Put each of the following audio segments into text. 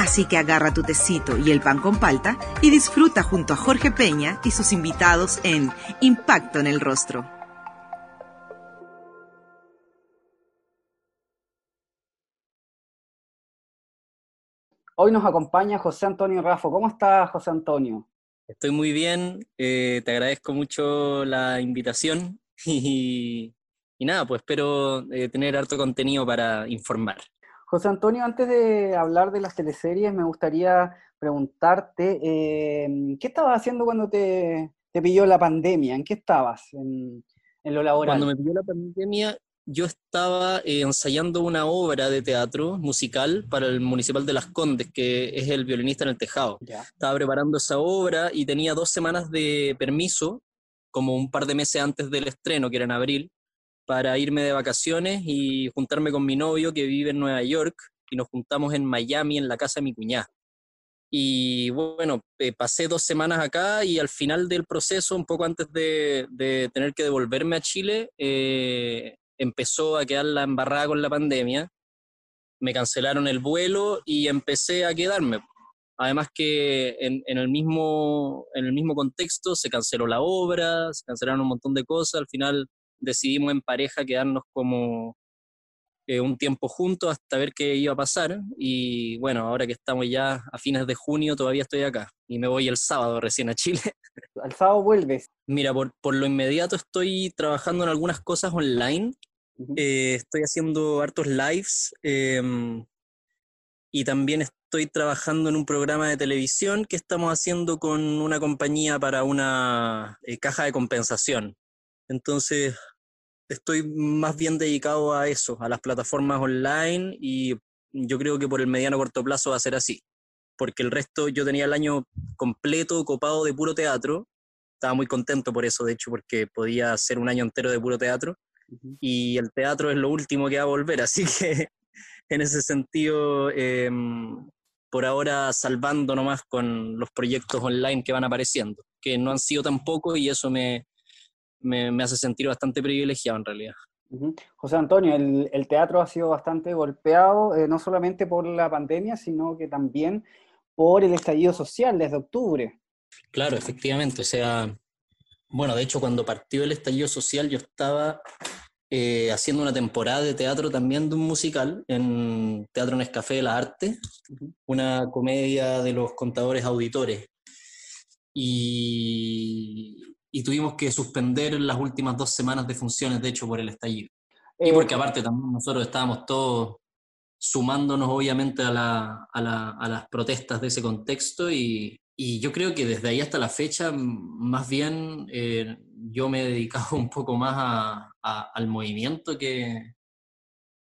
Así que agarra tu tecito y el pan con palta y disfruta junto a Jorge Peña y sus invitados en Impacto en el Rostro. Hoy nos acompaña José Antonio Rafo. ¿Cómo estás, José Antonio? Estoy muy bien, eh, te agradezco mucho la invitación y, nada, pues espero eh, tener harto contenido para informar. José Antonio, antes de hablar de las teleseries, me gustaría preguntarte, em, ¿qué estabas haciendo cuando te, pilló la pandemia? ¿En qué estabas en, lo laboral? Cuando me pilló la pandemia, yo estaba eh, ensayando una obra de teatro musical para el Municipal de Las Condes, que es el violinista en el tejado. Estaba preparando esa obra y tenía dos semanas de permiso, como un par de meses antes del estreno, que era en abril, para irme de vacaciones y juntarme con mi novio que vive en Nueva York y nos juntamos en Miami en la casa de mi cuñada. Y bueno, eh, pasé dos semanas acá y al final del proceso, un poco antes de, tener que devolverme a Chile, eh, empezó a quedar la embarrada con la pandemia. Me cancelaron el vuelo y empecé a quedarme. Además que en, en, el mismo, en el mismo contexto se canceló la obra, se cancelaron un montón de cosas. Al final decidimos en pareja quedarnos como eh, un tiempo juntos hasta ver qué iba a pasar. Y bueno, ahora que estamos ya a fines de junio, todavía estoy acá. Y me voy el sábado recién a Chile. ¿Al sábado vuelves? Mira, por, por lo inmediato estoy trabajando en algunas cosas online. Eh, estoy haciendo hartos lives. Em, y también estoy trabajando en un programa de televisión que estamos haciendo con una compañía para una eh, caja de compensación. Entonces, estoy más bien dedicado a eso, a las plataformas online y yo creo que por el mediano corto plazo va a ser así, porque el resto yo tenía el año completo copado de puro teatro, estaba muy contento por eso, de hecho, porque podía hacer un año entero de puro teatro y el teatro es lo último que va a volver, así que en ese sentido, em, por ahora salvando nomás con los proyectos online que van apareciendo, que no han sido tan pocos y eso me, me, hace sentir bastante privilegiado en realidad. José Antonio, el, teatro ha sido bastante golpeado, eh, no solamente por la pandemia, sino que también por el estallido social desde octubre. Claro, efectivamente. O sea, bueno, de hecho, cuando partió el estallido social, yo estaba eh, haciendo una temporada de teatro también de un musical en Teatro Nescafé de la Arte, una comedia de los contadores auditores. Y, y tuvimos que suspender las últimas dos semanas de funciones, de hecho, por el estallido. y eh, porque aparte también nosotros estábamos todos sumándonos obviamente a, la, a, la, a las protestas de ese contexto y, y, yo creo que desde ahí hasta la fecha más bien eh, yo me he dedicado un poco más a, al movimiento que,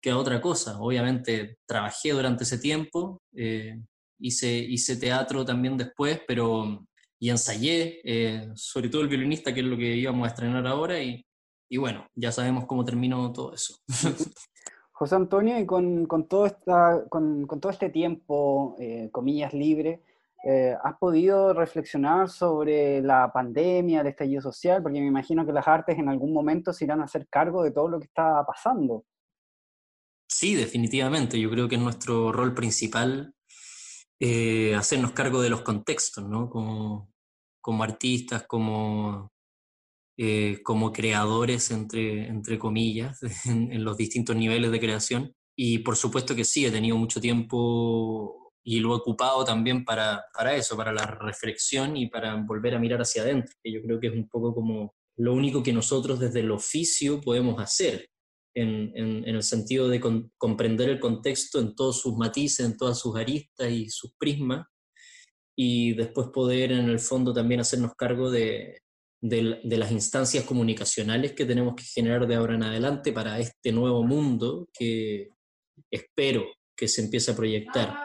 que, a otra cosa. Obviamente trabajé durante ese tiempo, eh, hice, hice teatro también después, pero y ensayé, eh, sobre todo el violinista, que es lo que íbamos a estrenar ahora, y, y bueno, ya sabemos cómo terminó todo eso. José Antonio, y con, con todo, esta, con, con, todo este tiempo, eh, comillas, libre, eh, ¿has podido reflexionar sobre la pandemia, el estallido social? Porque me imagino que las artes en algún momento se irán a hacer cargo de todo lo que está pasando. Sí, definitivamente. Yo creo que es nuestro rol principal eh, hacernos cargo de los contextos, ¿no? Como, como artistas, como, eh, como creadores, entre, entre comillas, en, los distintos niveles de creación. Y por supuesto que sí, he tenido mucho tiempo y lo he ocupado también para, para eso, para la reflexión y para volver a mirar hacia adentro, que yo creo que es un poco como lo único que nosotros desde el oficio podemos hacer, en, el sentido de comprender el contexto en todos sus matices, en todas sus aristas y sus prismas, y después poder en el fondo también hacernos cargo de, de, las instancias comunicacionales que tenemos que generar de ahora en adelante para este nuevo mundo que espero que se empiece a proyectar,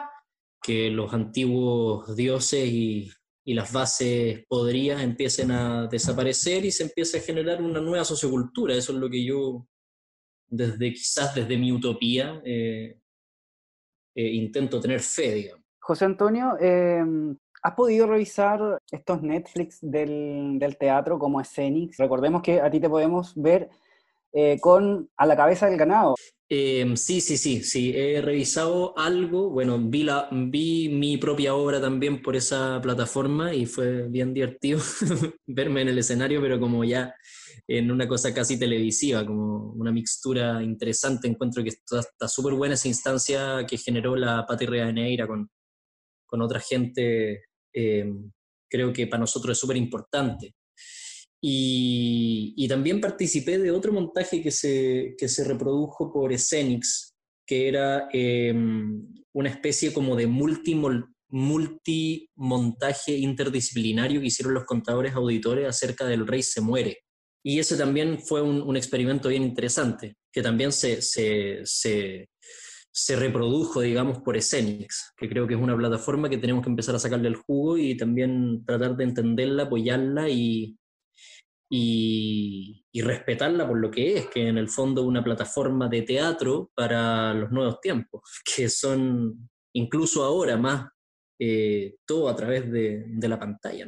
que los antiguos dioses y, y las bases podrías empiecen a desaparecer y se empiece a generar una nueva sociocultura. Eso es lo que yo, desde quizás desde mi utopía, eh, eh, intento tener fe, digamos. José Antonio, em, ¿has podido revisar estos Netflix del, del teatro como Escenix? Recordemos que a ti te podemos ver eh, con A la cabeza del ganado. Em, sí, sí, sí, sí, he revisado algo, bueno, vi, la, vi mi propia obra también por esa plataforma y fue bien divertido verme en el escenario, pero como ya en una cosa casi televisiva, como una mixtura interesante, encuentro que está súper buena esa instancia que generó la Pati Neira con, con otra gente, em, creo que para nosotros es súper importante. Y, también participé de otro montaje que se, que se reprodujo por Escenix, que era em, una especie como de multimontaje interdisciplinario que hicieron los contadores auditores acerca del Rey se muere. Y ese también fue un, experimento bien interesante, que también se, se, se, reprodujo, digamos, por Escenix, que creo que es una plataforma que tenemos que empezar a sacarle el jugo y también tratar de entenderla, apoyarla y, y, respetarla por lo que es, que en el fondo una plataforma de teatro para los nuevos tiempos, que son incluso ahora más eh, todo a través de, la pantalla.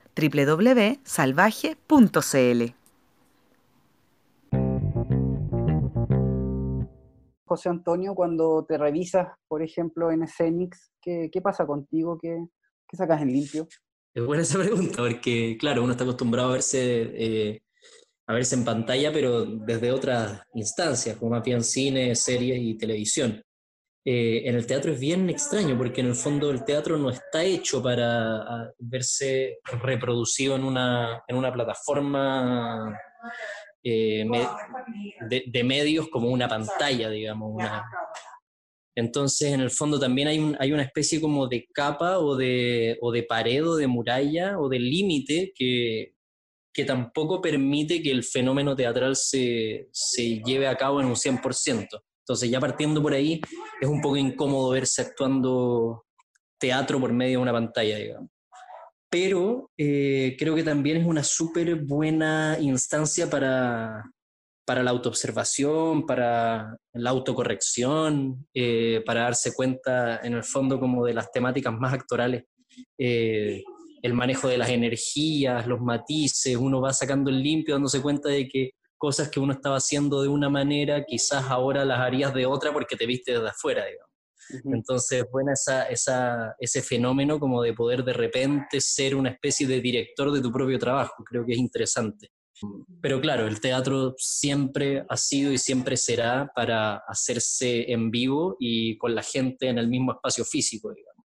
www.salvaje.cl. José Antonio, cuando te revisas, por ejemplo, en Escenix, ¿qué, pasa contigo? ¿Qué, sacas en limpio? Es buena esa pregunta, porque claro, uno está acostumbrado a verse, eh, a verse en pantalla, pero desde otras instancias, como más bien cine, series y televisión. Eh, en el teatro es bien extraño, porque en el fondo el teatro no está hecho para verse reproducido en una, en una plataforma eh, de, medios como una pantalla, digamos. Entonces, en el fondo también hay, hay una especie como de capa o de, o de pared o de muralla o de límite que, que tampoco permite que el fenómeno teatral se, se lleve a cabo en un 100%. Entonces, ya partiendo por ahí, es un poco incómodo verse actuando teatro por medio de una pantalla, digamos. Pero eh, creo que también es una súper buena instancia para, para la autoobservación, para la autocorrección, eh, para darse cuenta en el fondo como de las temáticas más actorales, eh, el manejo de las energías, los matices, uno va sacando el limpio, dándose cuenta de que cosas que uno estaba haciendo de una manera, quizás ahora las harías de otra porque te viste desde afuera, digamos. Entonces, bueno, esa, esa, ese fenómeno como de poder de repente ser una especie de director de tu propio trabajo, creo que es interesante. Pero claro, el teatro siempre ha sido y siempre será para hacerse en vivo y con la gente en el mismo espacio físico, digamos.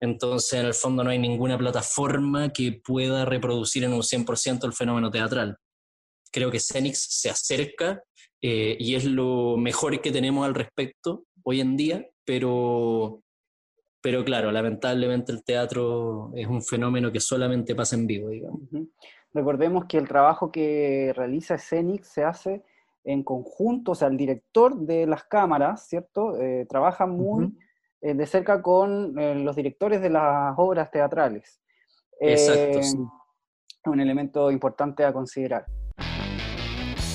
Entonces, en el fondo no hay ninguna plataforma que pueda reproducir en un 100% el fenómeno teatral. Creo que Cenix se acerca eh, y es lo mejor que tenemos al respecto hoy en día, pero, pero claro, lamentablemente el teatro es un fenómeno que solamente pasa en vivo, digamos. Recordemos que el trabajo que realiza Scenic se hace en conjunto, o sea, el director de las cámaras, ¿cierto? Eh, trabaja muy eh, de cerca con eh, los directores de las obras teatrales. Exacto. Sí. Un elemento importante a considerar.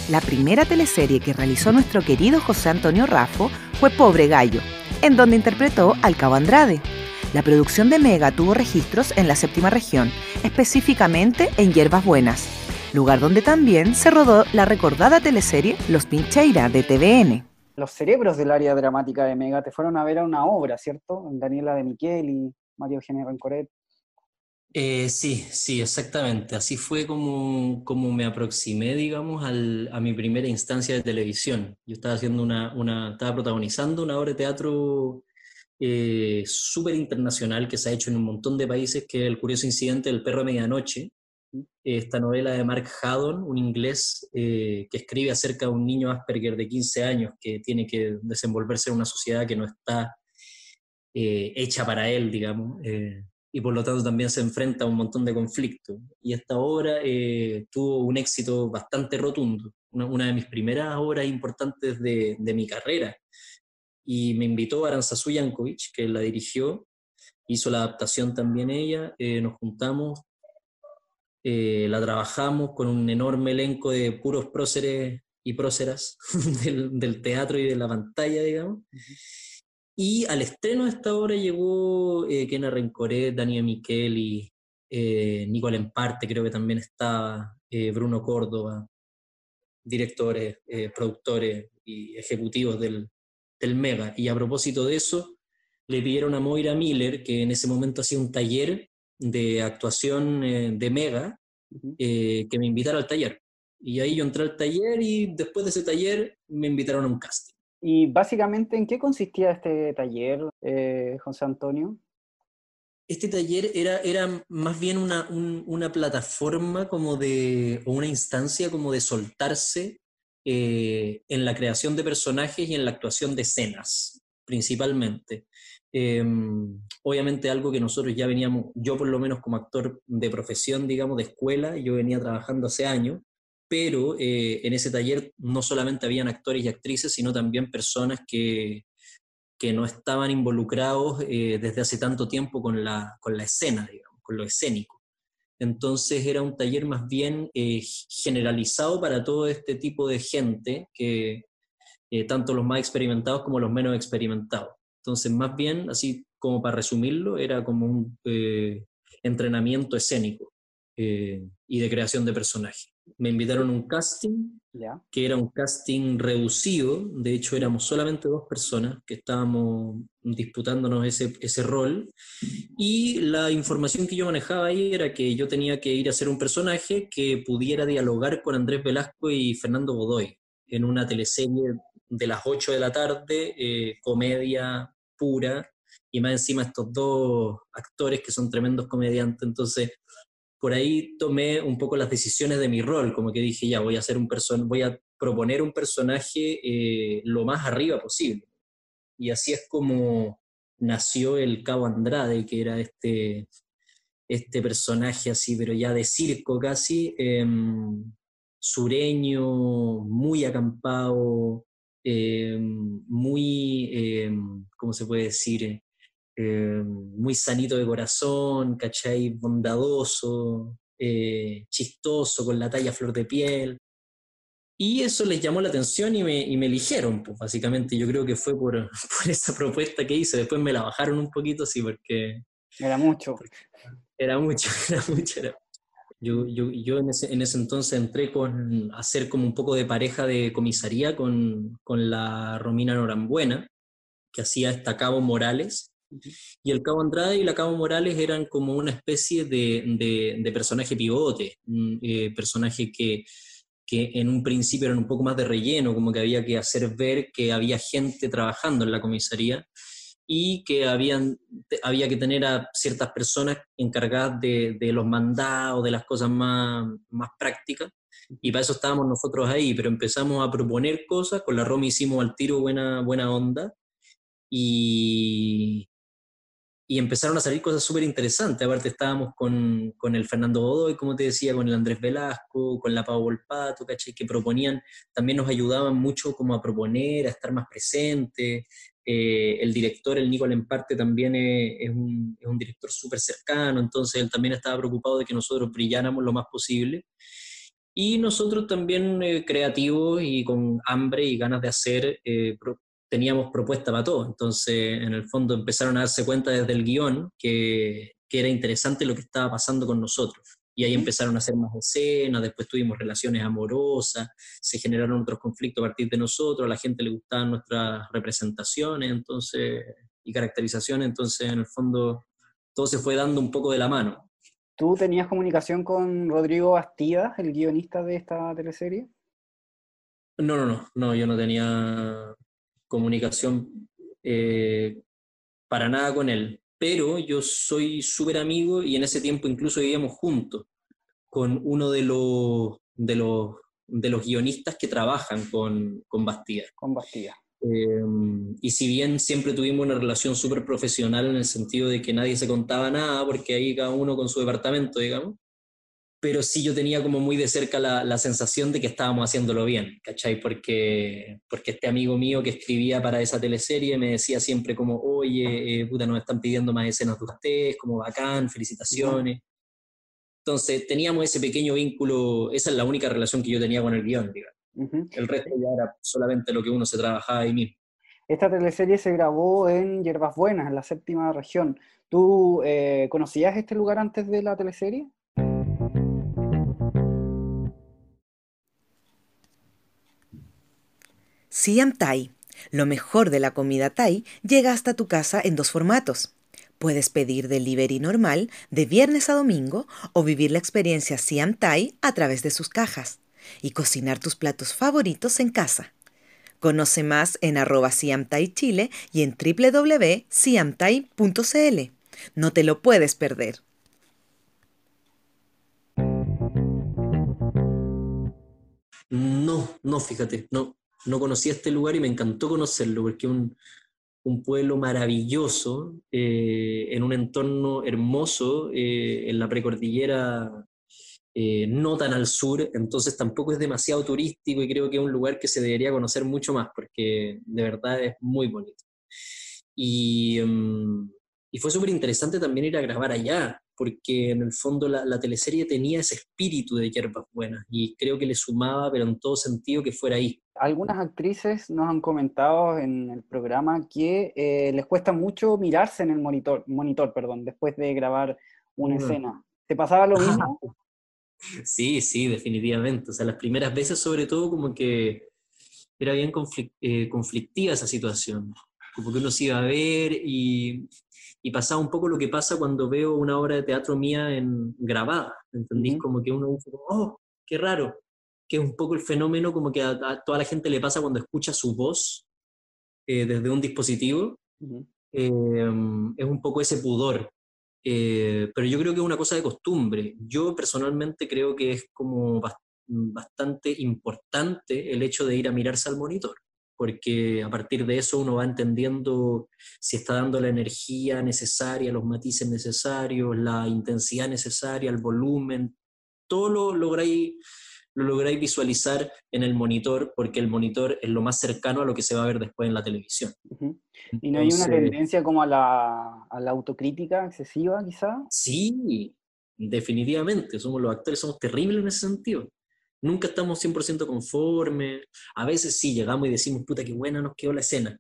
La primera teleserie que realizó nuestro querido José Antonio Raffo fue Pobre Gallo, en donde interpretó al Cabo Andrade. La producción de Mega tuvo registros en la séptima región, específicamente en Hierbas Buenas, lugar donde también se rodó la recordada teleserie Los Pincheira de TVN. Los cerebros del área dramática de Mega te fueron a ver a una obra, ¿cierto? Daniela de Miquel y María Eugenia Rencoret. Eh, sí, sí, exactamente. Así fue como, como me aproximé, digamos, a mi primera instancia de televisión. Yo estaba haciendo una, una estaba protagonizando una obra de teatro eh, súper internacional que se ha hecho en un montón de países, que es El curioso incidente del perro de medianoche, esta novela de Mark Haddon, un inglés eh, que escribe acerca de un niño Asperger de 15 años que tiene que desenvolverse en una sociedad que no está eh, hecha para él, digamos, eh, y por lo tanto también se enfrenta a un montón de conflictos. Y esta obra tuvo un éxito bastante rotundo, una, de mis primeras obras importantes de, de mi carrera. Y me invitó Aranzazu Yankovic, que la dirigió, hizo la adaptación también ella, nos juntamos, eh, la trabajamos con un enorme elenco de puros próceres y próceras del, teatro y de la pantalla, digamos. Y al estreno de esta obra llegó eh, Kena Rencoré, Daniel Micheli, eh, Nicole Emparte, creo que también estaba, eh, Bruno Córdoba, directores, productores y ejecutivos del, del Mega. Y a propósito de eso, le pidieron a Moira Miller, que en ese momento hacía un taller de actuación eh, de Mega eh, que me invitara al taller. Y ahí yo entré al taller y después de ese taller me invitaron a un casting. ¿Y básicamente en qué consistía este taller, eh, José Antonio? Este taller era, era más bien una, una plataforma como de, o una instancia como de soltarse en la creación de personajes y en la actuación de escenas, principalmente. Em, obviamente algo que nosotros ya veníamos, yo por lo menos como actor de profesión, digamos, de escuela, yo venía trabajando hace años, pero eh, en ese taller no solamente habían actores y actrices, sino también personas que, que no estaban involucrados eh, desde hace tanto tiempo con la, con la escena, digamos, con lo escénico. Entonces era un taller más bien eh, generalizado para todo este tipo de gente, que tanto los más experimentados como los menos experimentados. Entonces, más bien, así como para resumirlo, era como un eh, entrenamiento escénico eh, y de creación de personajes. Me invitaron a un casting, que era un casting reducido, de hecho éramos solamente dos personas que estábamos disputándonos ese, ese rol, y la información que yo manejaba ahí era que yo tenía que ir a ser un personaje que pudiera dialogar con Andrés Velasco y Fernando Godoy en una teleserie de las 8 de la tarde, eh, comedia pura, y más encima estos dos actores que son tremendos comediantes, entonces por ahí tomé un poco las decisiones de mi rol, como que dije, ya, voy a hacer un person voy a proponer un personaje eh, lo más arriba posible. Y así es como nació el Cabo Andrade, que era este, este personaje así, pero ya de circo casi, em, sureño, muy acampado, eh, muy, eh, ¿cómo se puede decir? Eh, muy sanito de corazón, ¿cachai? Bondadoso, chistoso, con la talla flor de piel. Y eso les llamó la atención y me, y me eligieron, pues básicamente yo creo que fue por, por, esa propuesta que hice. Después me la bajaron un poquito, sí, porque... Era mucho. Era mucho, era mucho. Era, yo, yo, yo en, ese, en, ese, entonces entré con hacer como un poco de pareja de comisaría con, con la Romina Norambuena, que hacía esta Cabo Morales. Y el Cabo Andrade y la Cabo Morales eran como una especie de, de, de personaje pivote, un eh, personaje que, que en un principio eran un poco más de relleno, como que había que hacer ver que había gente trabajando en la comisaría y que habían, había que tener a ciertas personas encargadas de, de los mandados, de las cosas más, más prácticas, y para eso estábamos nosotros ahí, pero empezamos a proponer cosas, con la Romy hicimos al tiro buena, buena onda, y, y empezaron a salir cosas súper interesantes. Aparte estábamos con, con, el Fernando Godoy, como te decía, con el Andrés Velasco, con la Pau Volpato, ¿cachai? Que proponían, también nos ayudaban mucho como a proponer, a estar más presentes. Eh, el director, el Nicole en parte, también es, un, es un, director súper cercano, entonces él también estaba preocupado de que nosotros brilláramos lo más posible. Y nosotros también eh, creativos y con hambre y ganas de hacer, eh, teníamos propuesta para todo. Entonces, en el fondo empezaron a darse cuenta desde el guion que, que era interesante lo que estaba pasando con nosotros. Y ahí empezaron a hacer más escenas, después tuvimos relaciones amorosas, se generaron otros conflictos a partir de nosotros, a la gente le gustaban nuestras representaciones entonces, y caracterizaciones, entonces en el fondo todo se fue dando un poco de la mano. ¿Tú tenías comunicación con Rodrigo Bastidas, el guionista de esta teleserie? No, no, no, no, yo no tenía comunicación eh, para nada con él, pero yo soy súper amigo y en ese tiempo incluso vivíamos juntos con uno de los, de los, de los guionistas que trabajan con, con Bastida. Con Bastida. Em, y si bien siempre tuvimos una relación súper profesional en el sentido de que nadie se contaba nada, porque ahí cada uno con su departamento, digamos, pero sí yo tenía como muy de cerca la, la sensación de que estábamos haciéndolo bien, ¿cachai? Porque, porque este amigo mío que escribía para esa teleserie me decía siempre como, oye, eh, puta, nos están pidiendo más escenas de ustedes, como bacán, felicitaciones. Entonces teníamos ese pequeño vínculo, esa es la única relación que yo tenía con el guion, digamos. El resto ya era solamente lo que uno se trabajaba ahí mismo. Esta teleserie se grabó en Yerbas Buenas, en la séptima región. ¿Tú eh, conocías este lugar antes de la teleserie? Siam Thai, lo mejor de la comida Thai, llega hasta tu casa en dos formatos. Puedes pedir delivery normal de viernes a domingo o vivir la experiencia Siam Thai a través de sus cajas y cocinar tus platos favoritos en casa. Conoce más en arroba Chile y en www.siamtai.cl. No te lo puedes perder. No, no, fíjate, no, no conocía este lugar y me encantó conocerlo porque es un, pueblo maravilloso, eh, en un entorno hermoso, eh, en la precordillera eh, no tan al sur, entonces tampoco es demasiado turístico y creo que es un lugar que se debería conocer mucho más porque de verdad es muy bonito. Y, mm, y fue súper interesante también ir a grabar allá, porque en el fondo la, la, teleserie tenía ese espíritu de hierbas buenas y creo que le sumaba, pero en todo sentido, que fuera ahí. Algunas actrices nos han comentado en el programa que eh, les cuesta mucho mirarse en el monitor, monitor perdón, después de grabar una mm. escena. ¿Te pasaba lo mismo? Sí, sí, definitivamente. O sea, las primeras veces sobre todo como que era bien eh, conflictiva esa situación. Como que uno se iba a ver y, y, pasaba un poco lo que pasa cuando veo una obra de teatro mía en, grabada. ¿Entendís? Como que uno dice, oh, qué raro. Que es un poco el fenómeno como que a, toda la gente le pasa cuando escucha su voz eh, desde un dispositivo. Eh, es un poco ese pudor eh, pero yo creo que es una cosa de costumbre. Yo personalmente creo que es como bastante importante el hecho de ir a mirarse al monitor, porque a partir de eso uno va entendiendo si está dando la energía necesaria, los matices necesarios, la intensidad necesaria, el volumen, todo lo lográis lo lográis visualizar en el monitor, porque el monitor es lo más cercano a lo que se va a ver después en la televisión. ¿Y no hay una tendencia como a la, a la autocrítica excesiva, quizá? Sí, definitivamente. Somos los actores, somos terribles en ese sentido. Nunca estamos 100% conformes. A veces sí llegamos y decimos, puta, qué buena nos quedó la escena.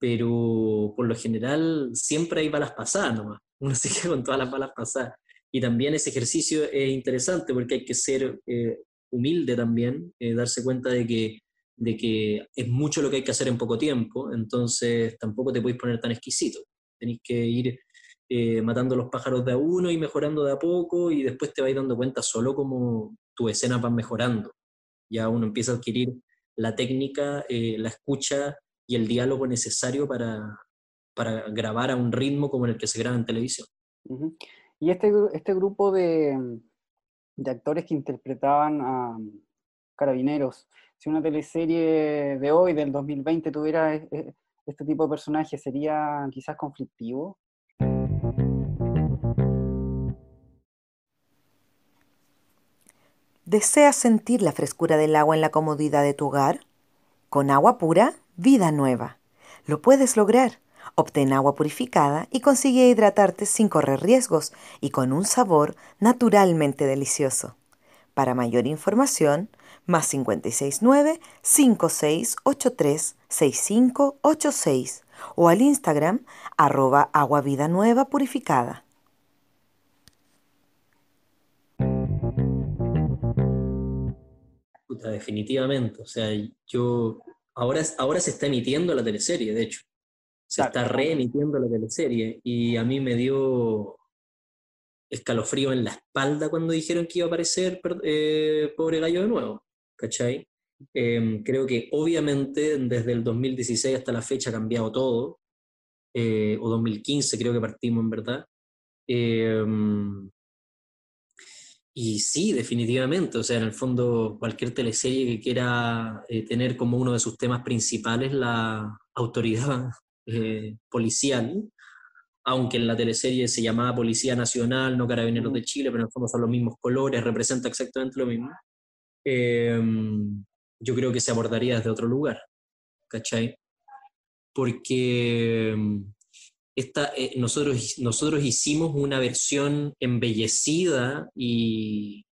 Pero por lo general siempre hay balas pasadas nomás. Uno se queda con todas las balas pasadas. Y también ese ejercicio es interesante porque hay que ser eh, humilde también, eh, darse cuenta de que, de que es mucho lo que hay que hacer en poco tiempo, entonces tampoco te podéis poner tan exquisito. Tenéis que ir eh, matando los pájaros de a uno y mejorando de a poco y después te vais dando cuenta solo como tu escena va mejorando. Ya uno empieza a adquirir la técnica, eh, la escucha y el diálogo necesario para, para grabar a un ritmo como el que se graba en televisión. Y este, este grupo de, de actores que interpretaban a carabineros. Si una teleserie de hoy, del 2020, tuviera e, e, este tipo de personajes, ¿sería quizás conflictivo? ¿Deseas sentir la frescura del agua en la comodidad de tu hogar? Con agua pura, vida nueva. Lo puedes lograr Obtén agua purificada y consigue hidratarte sin correr riesgos y con un sabor naturalmente delicioso. Para mayor información, más 569-5683-6586 o al Instagram arroba agua vida nueva purificada. Definitivamente, o sea, yo ahora, ahora se está emitiendo la teleserie, de hecho se está reemitiendo la teleserie y a mí me dio, escalofrío en la espalda cuando dijeron que iba a aparecer eh, Pobre Gallo de nuevo, ¿cachai? Em, creo que obviamente desde el 2016 hasta la fecha ha cambiado todo, eh, o 2015 creo que partimos en verdad. Em, y sí, definitivamente, o sea, en el fondo cualquier teleserie que quiera eh, tener como uno de sus temas principales la autoridad policial, aunque en la teleserie se llamaba Policía Nacional, no Carabineros de Chile, pero en el fondo son los mismos colores, representa exactamente lo mismo, em, yo creo que se abordaría desde otro lugar, ¿cachai? Porque em, esta, eh, nosotros, nosotros hicimos una versión embellecida y,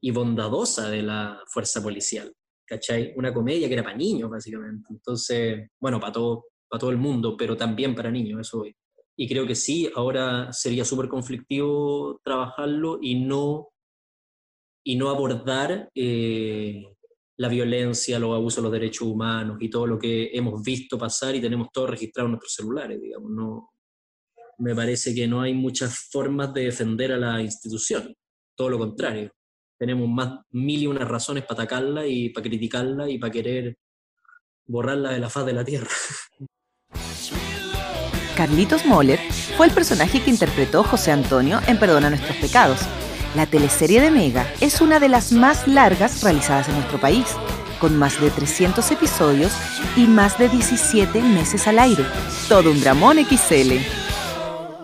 y bondadosa de la fuerza policial, ¿cachai? Una comedia que era para niños, básicamente. Entonces, bueno, para todo, para todo el mundo, pero también para niños, eso hoy y creo que sí, ahora sería súper conflictivo trabajarlo y no, y no abordar eh, la violencia, los abusos de los derechos humanos y todo lo que hemos visto pasar y tenemos todo registrado en nuestros celulares, digamos. No, me parece que no hay muchas formas de defender a la institución, todo lo contrario. Tenemos más mil y unas razones para atacarla y para criticarla y para querer borrarla de la faz de la tierra. Carlitos Moller fue el personaje que interpretó José Antonio en Perdona Nuestros Pecados. La teleserie de Mega es una de las más largas realizadas en nuestro país, con más de 300 episodios y más de 17 meses al aire. Todo un dramón XL.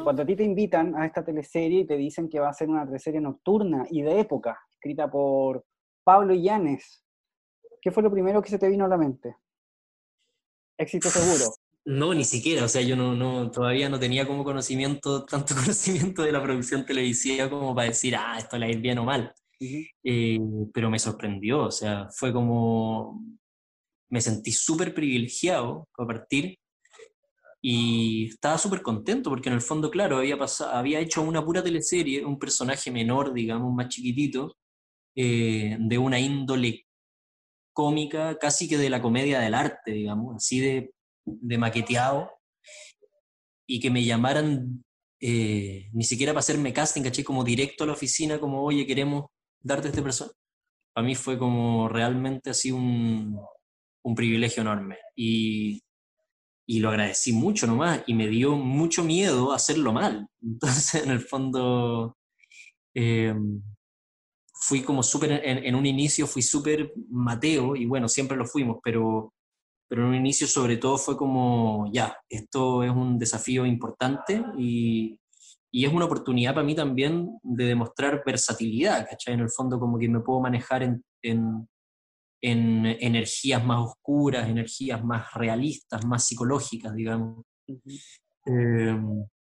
Cuando a ti te invitan a esta teleserie y te dicen que va a ser una teleserie nocturna y de época, escrita por Pablo Illanes, ¿qué fue lo primero que se te vino a la mente? Éxito seguro. No, ni siquiera, o sea, yo no, no, todavía no tenía como conocimiento, tanto conocimiento de la producción televisiva como para decir, ah, esto le va a ir bien o mal. Eh, pero me sorprendió, o sea, fue como, me sentí súper privilegiado a partir y estaba súper contento porque en el fondo, claro, había, pasado, había hecho una pura teleserie, un personaje menor, digamos, más chiquitito, eh, de una índole cómica, casi que de la comedia del arte, digamos, así de de maqueteado y que me llamaran eh, ni siquiera para hacerme casting, caché como directo a la oficina, como, oye, queremos darte este persona. Para mí fue como realmente así un, un privilegio enorme. Y, y, lo agradecí mucho nomás, y me dio mucho miedo hacerlo mal. Entonces, en el fondo, eh, fui como súper, en, un inicio fui súper Mateo, y bueno, siempre lo fuimos, pero pero en un inicio sobre todo fue como, ya, esto es un desafío importante y, y es una oportunidad para mí también de demostrar versatilidad, ¿cachai? En el fondo como que me puedo manejar en, en energías más oscuras, energías más realistas, más psicológicas, digamos. Eh,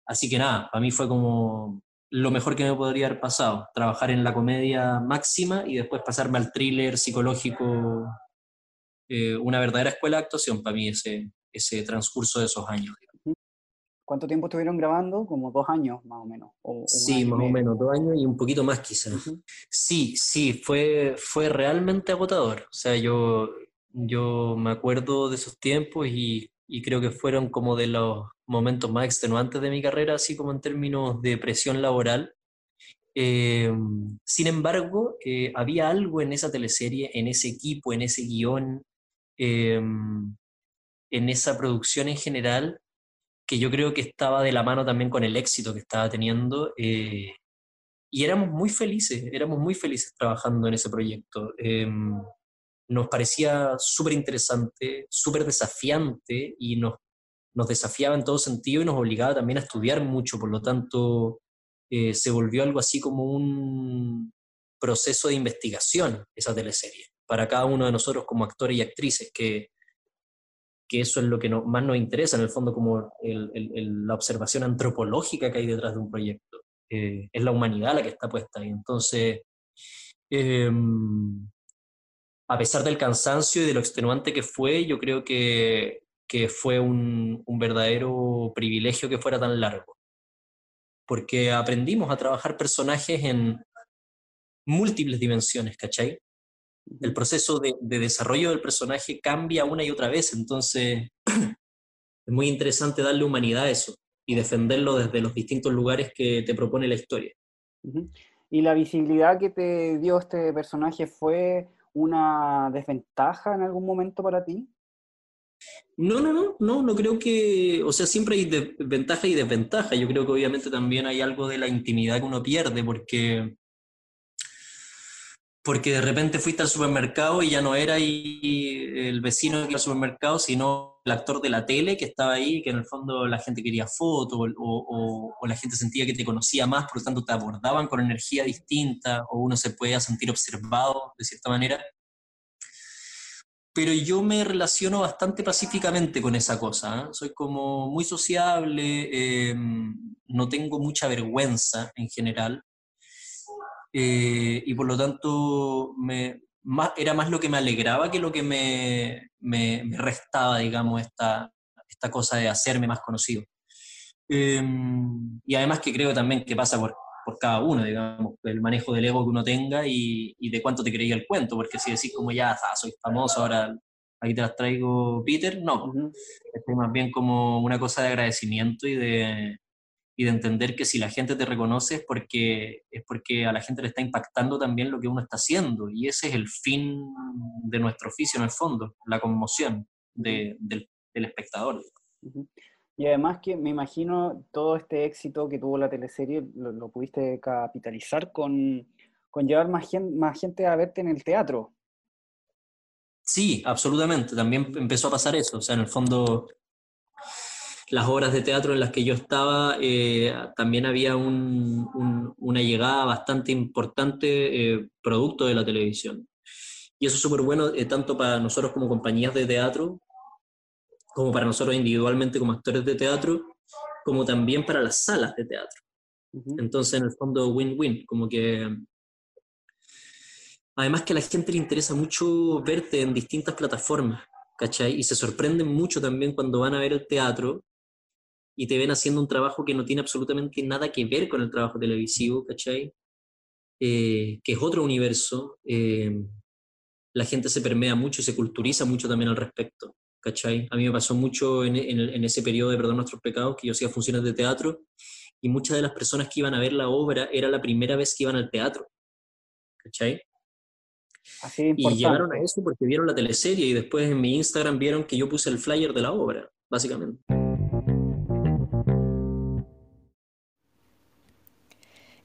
así que nada, para mí fue como lo mejor que me podría haber pasado, trabajar en la comedia máxima y después pasarme al thriller psicológico eh, una verdadera escuela de actuación para mí ese, ese transcurso de esos años. ¿Cuánto tiempo estuvieron grabando? Como dos años más o menos. sí, más o menos, dos años y un poquito más quizás. Sí, sí, fue, fue realmente agotador. O sea, yo, yo me acuerdo de esos tiempos y, y creo que fueron como de los momentos más extenuantes de mi carrera, así como en términos de presión laboral. Eh, sin embargo, eh, había algo en esa teleserie, en ese equipo, en ese guion, Em, en esa producción en general, que yo creo que estaba de la mano también con el éxito que estaba teniendo. Eh, y éramos muy felices, éramos muy felices trabajando en ese proyecto. Em, nos parecía súper interesante, súper desafiante y nos, nos desafiaba en todo sentido y nos obligaba también a estudiar mucho, por lo tanto eh, se volvió algo así como un proceso de investigación esa teleserie para cada uno de nosotros como actores y actrices, que, que eso es lo que más nos interesa, en el fondo, como la observación antropológica que hay detrás de un proyecto. Eh, es la humanidad la que está puesta ahí. Entonces, em, a pesar del cansancio y de lo extenuante que fue, yo creo que, que fue un, un verdadero privilegio que fuera tan largo. Porque aprendimos a trabajar personajes en múltiples dimensiones, ¿cachai? El proceso de, desarrollo del personaje cambia una y otra vez, entonces es muy interesante darle humanidad a eso y defenderlo desde los distintos lugares que te propone la historia. ¿Y la visibilidad que te dio este personaje fue una desventaja en algún momento para ti? No, no, no, no, no creo que, o sea, siempre hay ventaja y desventaja. Yo creo que obviamente también hay algo de la intimidad que uno pierde porque porque de repente fuiste al supermercado y ya no era el vecino que iba al supermercado, sino el actor de la tele que estaba ahí, que en el fondo la gente quería fotos o, la gente sentía que te conocía más, por lo tanto te abordaban con energía distinta o uno se podía sentir observado de cierta manera. Pero yo me relaciono bastante pacíficamente con esa cosa. ¿eh? Soy como muy sociable, em, no tengo mucha vergüenza en general. Eh, y por lo tanto me, más, era más lo que me alegraba que lo que me, me, restaba, digamos, esta, esta cosa de hacerme más conocido. Em, y además que creo también que pasa por, por cada uno, digamos, el manejo del ego que uno tenga y, y de cuánto te creía el cuento, porque si decís como ya, ah, soy famoso, ahora ahí te las traigo, Peter, no, es más bien como una cosa de agradecimiento y de, y de entender que si la gente te reconoce es porque, es porque a la gente le está impactando también lo que uno está haciendo. Y ese es el fin de nuestro oficio en el fondo, la conmoción del, del, espectador. Y además que me imagino todo este éxito que tuvo la teleserie lo, pudiste capitalizar con, con llevar más gente, más gente a verte en el teatro. Sí, absolutamente. También empezó a pasar eso. O sea, en el fondo las obras de teatro en las que yo estaba, eh, también había una llegada bastante importante eh, producto de la televisión. Y eso es súper bueno, eh, tanto para nosotros como compañías de teatro, como para nosotros individualmente como actores de teatro, como también para las salas de teatro. Entonces, en el fondo, win-win, como que... Además que a la gente le interesa mucho verte en distintas plataformas, ¿cachai? Y se sorprenden mucho también cuando van a ver el teatro y te ven haciendo un trabajo que no tiene absolutamente nada que ver con el trabajo televisivo, ¿cachai? Eh, que es otro universo, eh, la gente se permea mucho y se culturiza mucho también al respecto, ¿cachai? A mí me pasó mucho en, en, ese periodo de Perdón Nuestros Pecados, que yo hacía funciones de teatro, y muchas de las personas que iban a ver la obra era la primera vez que iban al teatro, ¿cachai? Así y llegaron a eso porque vieron la teleserie y después en mi Instagram vieron que yo puse el flyer de la obra, básicamente.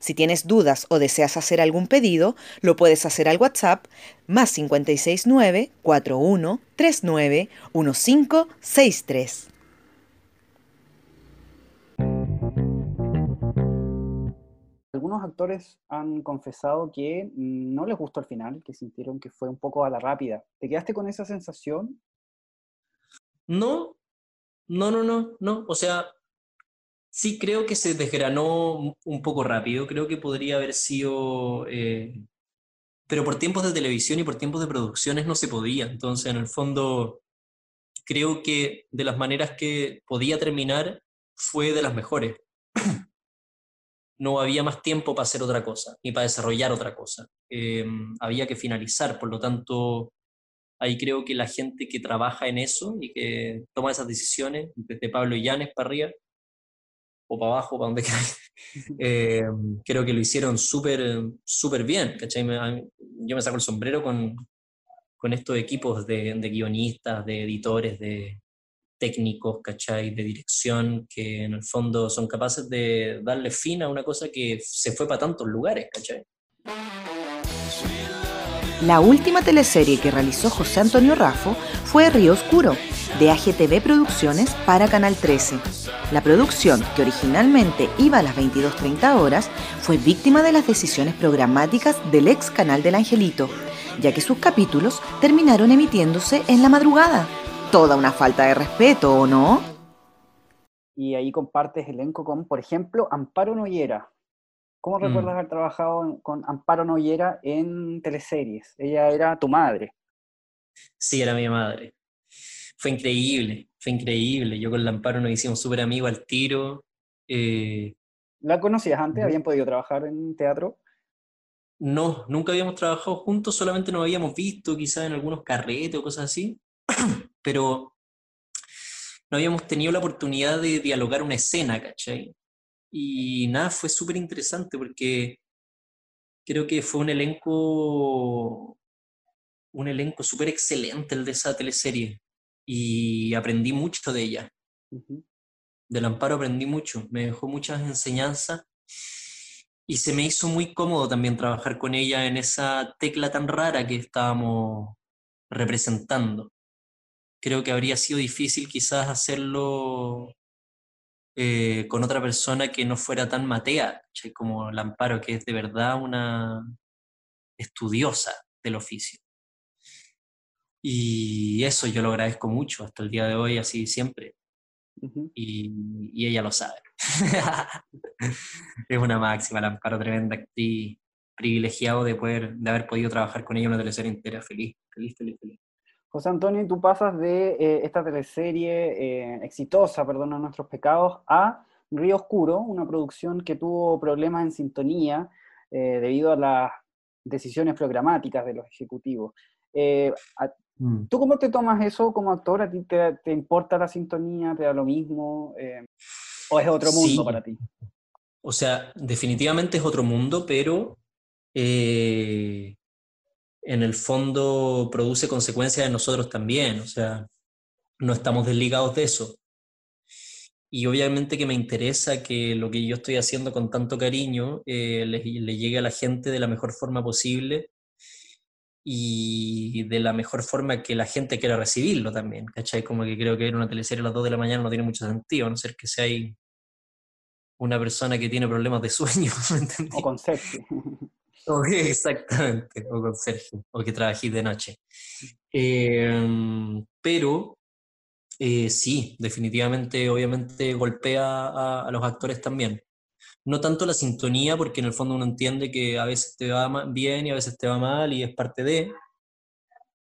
Si tienes dudas o deseas hacer algún pedido, lo puedes hacer al WhatsApp más 569 4139 1563. Algunos actores han confesado que no les gustó el final, que sintieron que fue un poco a la rápida. ¿Te quedaste con esa sensación? No, no, no, no, no. O sea, Sí, creo que se desgranó un poco rápido, creo que podría haber sido, eh, pero por tiempos de televisión y por tiempos de producciones no se podía, entonces en el fondo creo que de las maneras que podía terminar fue de las mejores. No había más tiempo para hacer otra cosa, ni para desarrollar otra cosa. Eh, había que finalizar, por lo tanto, ahí creo que la gente que trabaja en eso y que toma esas decisiones, desde Pablo Llanes para arriba, o para abajo, para donde quieras. Eh, creo que lo hicieron súper súper bien, ¿cachai? yo me saco el sombrero con, con estos equipos de, de, guionistas, de editores, de técnicos, ¿cachai? De dirección, que en el fondo son capaces de darle fin a una cosa que se fue para tantos lugares, ¿cachai? La última teleserie que realizó José Antonio Raffo fue Río Oscuro, de AGTV Producciones para Canal 13. La producción, que originalmente iba a las 22.30 horas, fue víctima de las decisiones programáticas del ex canal del Angelito, ya que sus capítulos terminaron emitiéndose en la madrugada. Toda una falta de respeto, ¿o no? Y ahí compartes elenco con, por ejemplo, Amparo Noyera. ¿Cómo mm. recuerdas haber trabajado con Amparo Noyera en teleseries? Ella era tu madre. Sí, era mi madre. Fue increíble, fue increíble. Yo con Lamparo nos hicimos súper amigos al tiro. Eh, ¿La conocías antes? ¿Habían podido trabajar en teatro? No, nunca habíamos trabajado juntos, solamente nos habíamos visto quizás en algunos carretes o cosas así, pero no habíamos tenido la oportunidad de dialogar una escena, ¿cachai? Y nada, fue súper interesante porque creo que fue un elenco, un elenco súper excelente el de esa teleserie y aprendí mucho de ella. Del Amparo aprendí mucho, me dejó muchas enseñanzas y se me hizo muy cómodo también trabajar con ella en esa tecla tan rara que estábamos representando. Creo que habría sido difícil quizás hacerlo eh, con otra persona que no fuera tan matea, como Lamparo, que es de verdad una estudiosa del oficio. Y eso yo lo agradezco mucho hasta el día de hoy, así siempre y, ella lo sabe. es una máxima, la Amparo, tremenda actriz, privilegiado de, poder, de haber podido trabajar con ella una teleserie entera, feliz, feliz, feliz, feliz. José Antonio, tú pasas de eh, esta teleserie eh, exitosa, Perdona nuestros pecados, a Río Oscuro, una producción que tuvo problemas en sintonía eh, debido a las decisiones programáticas de los ejecutivos. Mm. ¿Tú cómo te tomas eso como actor? ¿A ti te, importa la sintonía? ¿Te da lo mismo? Eh, ¿O es otro mundo para ti? O sea, definitivamente es otro mundo, pero eh, en el fondo produce consecuencias de nosotros también. O sea, no estamos desligados de eso. Y obviamente que me interesa que lo que yo estoy haciendo con tanto cariño eh, le, le, llegue a la gente de la mejor forma posible y de la mejor forma que la gente quiera recibirlo también, ¿cachai? Como que creo que ver una teleserie a las 2 de la mañana no tiene mucho sentido, a no ser que sea una persona que tiene problemas de sueño, ¿me O exactamente, o con Sergio, o que trabajéis de noche. Em, pero eh, sí, definitivamente, obviamente golpea a los actores también no tanto la sintonía, porque en el fondo uno entiende que a veces te va bien y a veces te va mal y es parte de,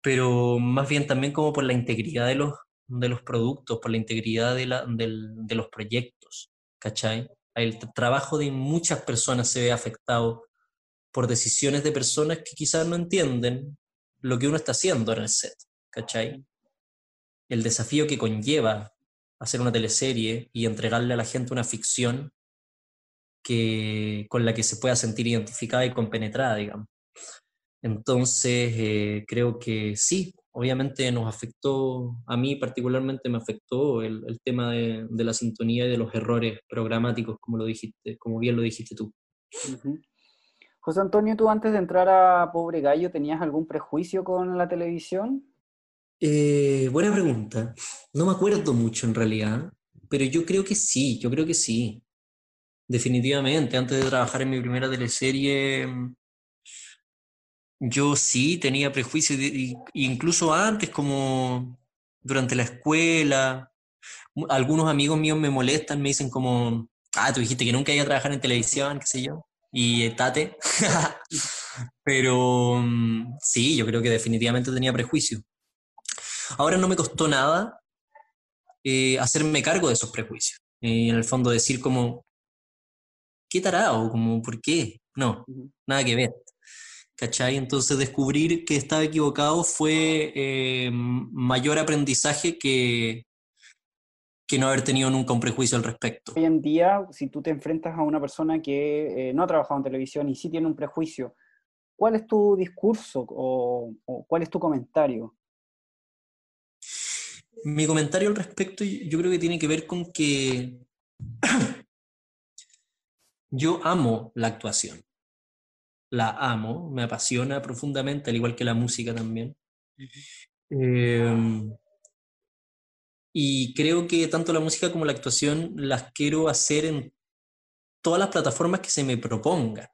pero más bien también como por la integridad de los, de los productos, por la integridad de, la, de los proyectos, ¿cachai? El trabajo de muchas personas se ve afectado por decisiones de personas que quizás no entienden lo que uno está haciendo en el set, ¿cachai? El desafío que conlleva hacer una teleserie y entregarle a la gente una ficción que, con la que se pueda sentir identificada y compenetrada, digamos. Entonces, eh, creo que sí, obviamente nos afectó, a mí particularmente me afectó el, tema de, la sintonía y de los errores programáticos, como, lo dijiste, como bien lo dijiste tú. José Antonio, tú antes de entrar a Pobre Gallo, ¿tenías algún prejuicio con la televisión? Eh, buena pregunta. No me acuerdo mucho en realidad, pero yo creo que sí, yo creo que sí. Definitivamente, antes de trabajar en mi primera teleserie, yo sí tenía prejuicios, incluso antes, como durante la escuela. Algunos amigos míos me molestan, me dicen como, ah, tú dijiste que nunca iba a trabajar en televisión, qué sé yo, y eh, tate. Pero mm, sí, yo creo que definitivamente tenía prejuicios. Ahora no me costó nada eh, hacerme cargo de esos prejuicios. y en el fondo decir como, qué tarado, como, ¿por qué? No, nada que ver. ¿Cachai? Entonces descubrir que estaba equivocado fue eh, mayor aprendizaje que, que no haber tenido nunca un prejuicio al respecto. Hoy en día, si tú te enfrentas a una persona que eh, no ha trabajado en televisión y sí tiene un prejuicio, ¿cuál es tu discurso o, o cuál es tu comentario? Mi comentario al respecto yo creo que tiene que ver con que yo amo la actuación. La amo, me apasiona profundamente, al igual que la música también. Y creo que tanto la música como la actuación las quiero hacer en todas las plataformas que se me propongan.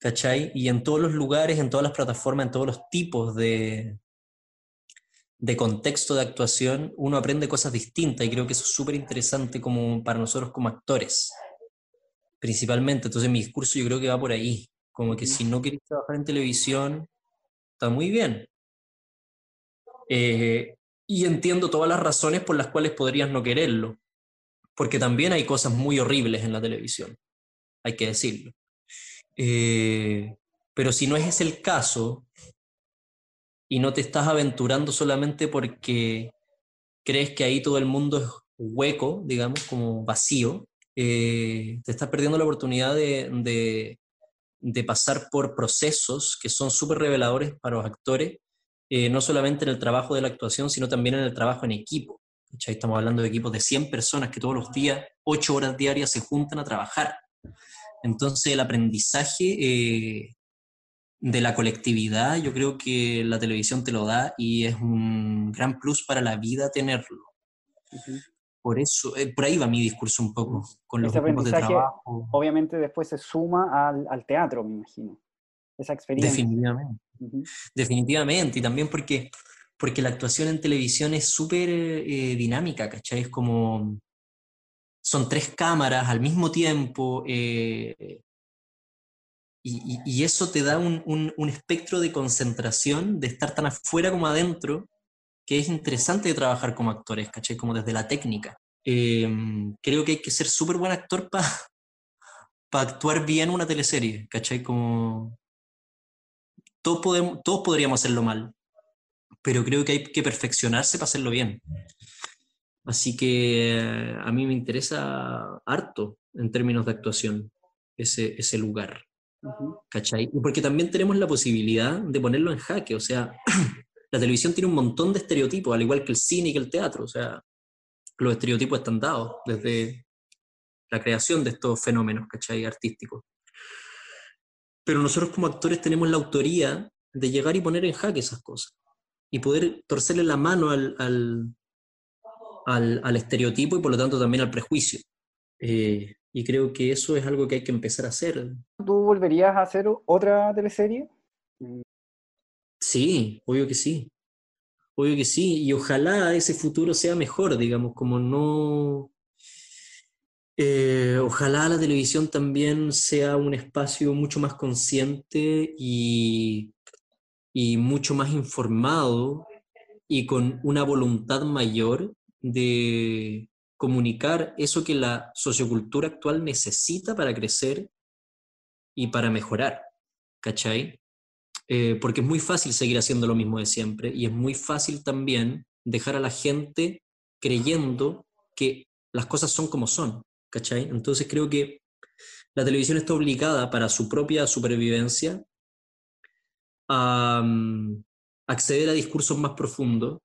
¿Cachai? Y en todos los lugares, en todas las plataformas, en todos los tipos de, de contexto de actuación, uno aprende cosas distintas y creo que eso es súper interesante como para nosotros como actores principalmente. Entonces mi discurso yo creo que va por ahí. Como que si no quieres trabajar en televisión, está muy bien. Eh, y entiendo todas las razones por las cuales podrías no quererlo, porque también hay cosas muy horribles en la televisión, hay que decirlo. Eh, pero si no es el caso y no te estás aventurando solamente porque crees que ahí todo el mundo es hueco, digamos, como vacío, eh, te estás perdiendo la oportunidad de, de, pasar por procesos que son súper reveladores para los actores, eh, no solamente en el trabajo de la actuación, sino también en el trabajo en equipo. Estamos hablando de equipos de 100 personas que todos los días, 8 horas diarias, se juntan a trabajar. Entonces el aprendizaje eh, de la colectividad, yo creo que la televisión te lo da y es un gran plus para la vida tenerlo. Por eso, eh, por ahí va mi discurso un poco, con los grupos de trabajo. Obviamente después se suma al, al, teatro, me imagino. Esa experiencia. Definitivamente. Definitivamente. Y también porque, porque la actuación en televisión es súper eh, dinámica, ¿cachai? Es como. Son tres cámaras al mismo tiempo. Eh, y, eso te da un, un, espectro de concentración, de estar tan afuera como adentro, que es interesante de trabajar como actores, ¿cachai? Como desde la técnica. Em, creo que hay que ser súper buen actor para para actuar bien una teleserie, ¿cachai? Como... Todos, podemos, todos podríamos hacerlo mal, pero creo que hay que perfeccionarse para hacerlo bien. Así que eh, a mí me interesa harto en términos de actuación ese, ese lugar. ¿Cachai? Porque también tenemos la posibilidad de ponerlo en jaque, o sea, la televisión tiene un montón de estereotipos, al igual que el cine y que el teatro. O sea, los estereotipos están dados desde la creación de estos fenómenos, ¿cachai? Artísticos. Pero nosotros como actores tenemos la autoría de llegar y poner en jaque esas cosas y poder torcerle la mano al, al, al, estereotipo y por lo tanto también al prejuicio. Eh, y creo que eso es algo que hay que empezar a hacer. ¿Tú volverías a hacer otra teleserie? Sí, obvio que sí. Obvio que sí. Y ojalá ese futuro sea mejor, digamos, como no... Eh, ojalá la televisión también sea un espacio mucho más consciente y, y mucho más informado y con una voluntad mayor de comunicar eso que la sociocultura actual necesita para crecer y para mejorar, ¿cachai? Eh, porque es muy fácil seguir haciendo lo mismo de siempre y es muy fácil también dejar a la gente creyendo que las cosas son como son, ¿cachai? Entonces creo que la televisión está obligada para su propia supervivencia a mm, acceder a discursos más profundos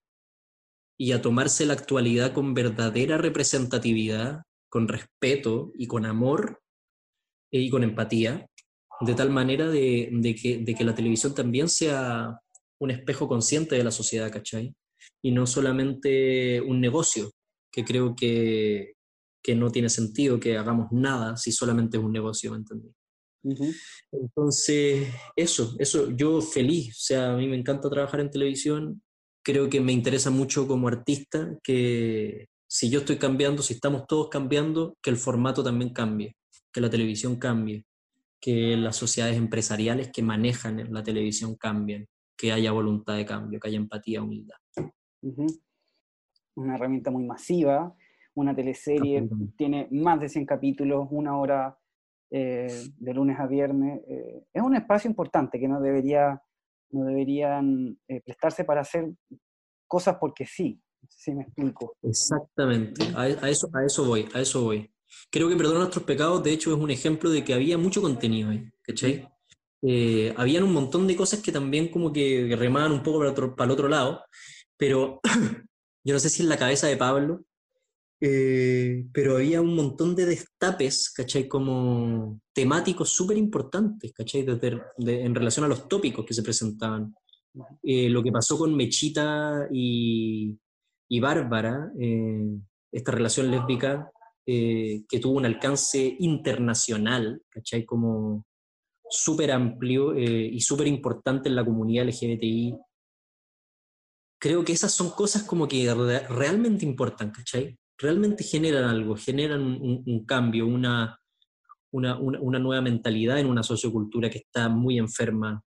y a tomarse la actualidad con verdadera representatividad, con respeto y con amor eh, y con empatía, de tal manera de, que, la televisión también sea un espejo consciente de la sociedad, ¿cachai? Y no solamente un negocio, que creo que, no tiene sentido que hagamos nada si solamente es un negocio, ¿me entendí? Entonces, eso, eso, yo feliz, o sea, a mí me encanta trabajar en televisión, creo que me interesa mucho como artista que si yo estoy cambiando, si estamos todos cambiando, que el formato también cambie, que la televisión cambie, que las sociedades empresariales que manejan la televisión cambien, que haya voluntad de cambio, que haya empatía, humildad. Una herramienta muy masiva, una teleserie, tiene más de 100 capítulos, una hora eh, de lunes a viernes. Eh, es un espacio importante que no, debería, no deberían eh, prestarse para hacer cosas porque sí, si me explico. Exactamente, a, a, eso, a eso voy, a eso voy. Creo que Perdona nuestros pecados, de hecho, es un ejemplo de que había mucho contenido ahí, ¿cachai? Eh, habían un montón de cosas que también como que remaban un poco para, el otro lado, pero yo no sé si en la cabeza de Pablo, eh, pero había un montón de destapes, ¿cachai? Como temáticos súper importantes, ¿cachai? Desde, en relación a los tópicos que se presentaban. Eh, lo que pasó con Mechita y, y Bárbara, esta relación lésbica, eh, que tuvo un alcance internacional, ¿cachai? Como súper amplio eh, y súper importante en la comunidad LGBTI. Creo que esas son cosas como que realmente importan, ¿cachai? Realmente generan algo, generan un, cambio, una, una, una, nueva mentalidad en una sociocultura que está muy enferma,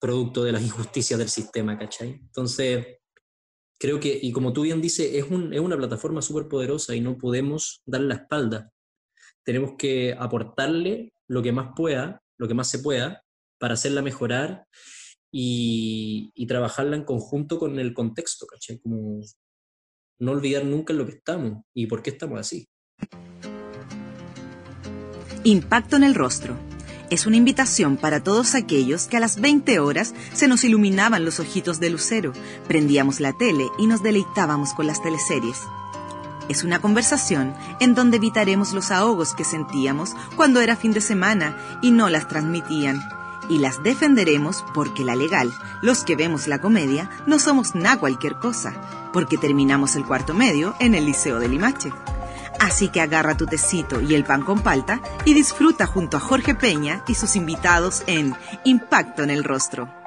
producto de las injusticias del sistema, ¿cachai? Entonces, creo que, y como tú bien dices, es, un, es una plataforma súper poderosa y no podemos darle la espalda. Tenemos que aportarle lo que más pueda, lo que más se pueda, para hacerla mejorar y, y trabajarla en conjunto con el contexto, ¿cachai? Como no olvidar nunca lo que estamos y por qué estamos así. Impacto en el rostro es una invitación para todos aquellos que a las 20 horas se nos iluminaban los ojitos de lucero, prendíamos la tele y nos deleitábamos con las teleseries. Es una conversación en donde evitaremos los ahogos que sentíamos cuando era fin de semana y no las transmitían. Y las defenderemos porque la legal, los que vemos la comedia, no somos nada cualquier cosa, porque terminamos el cuarto medio en el Liceo de Limache. Así que agarra tu tecito y el pan con palta y disfruta junto a Jorge Peña y sus invitados en Impacto en el Rostro.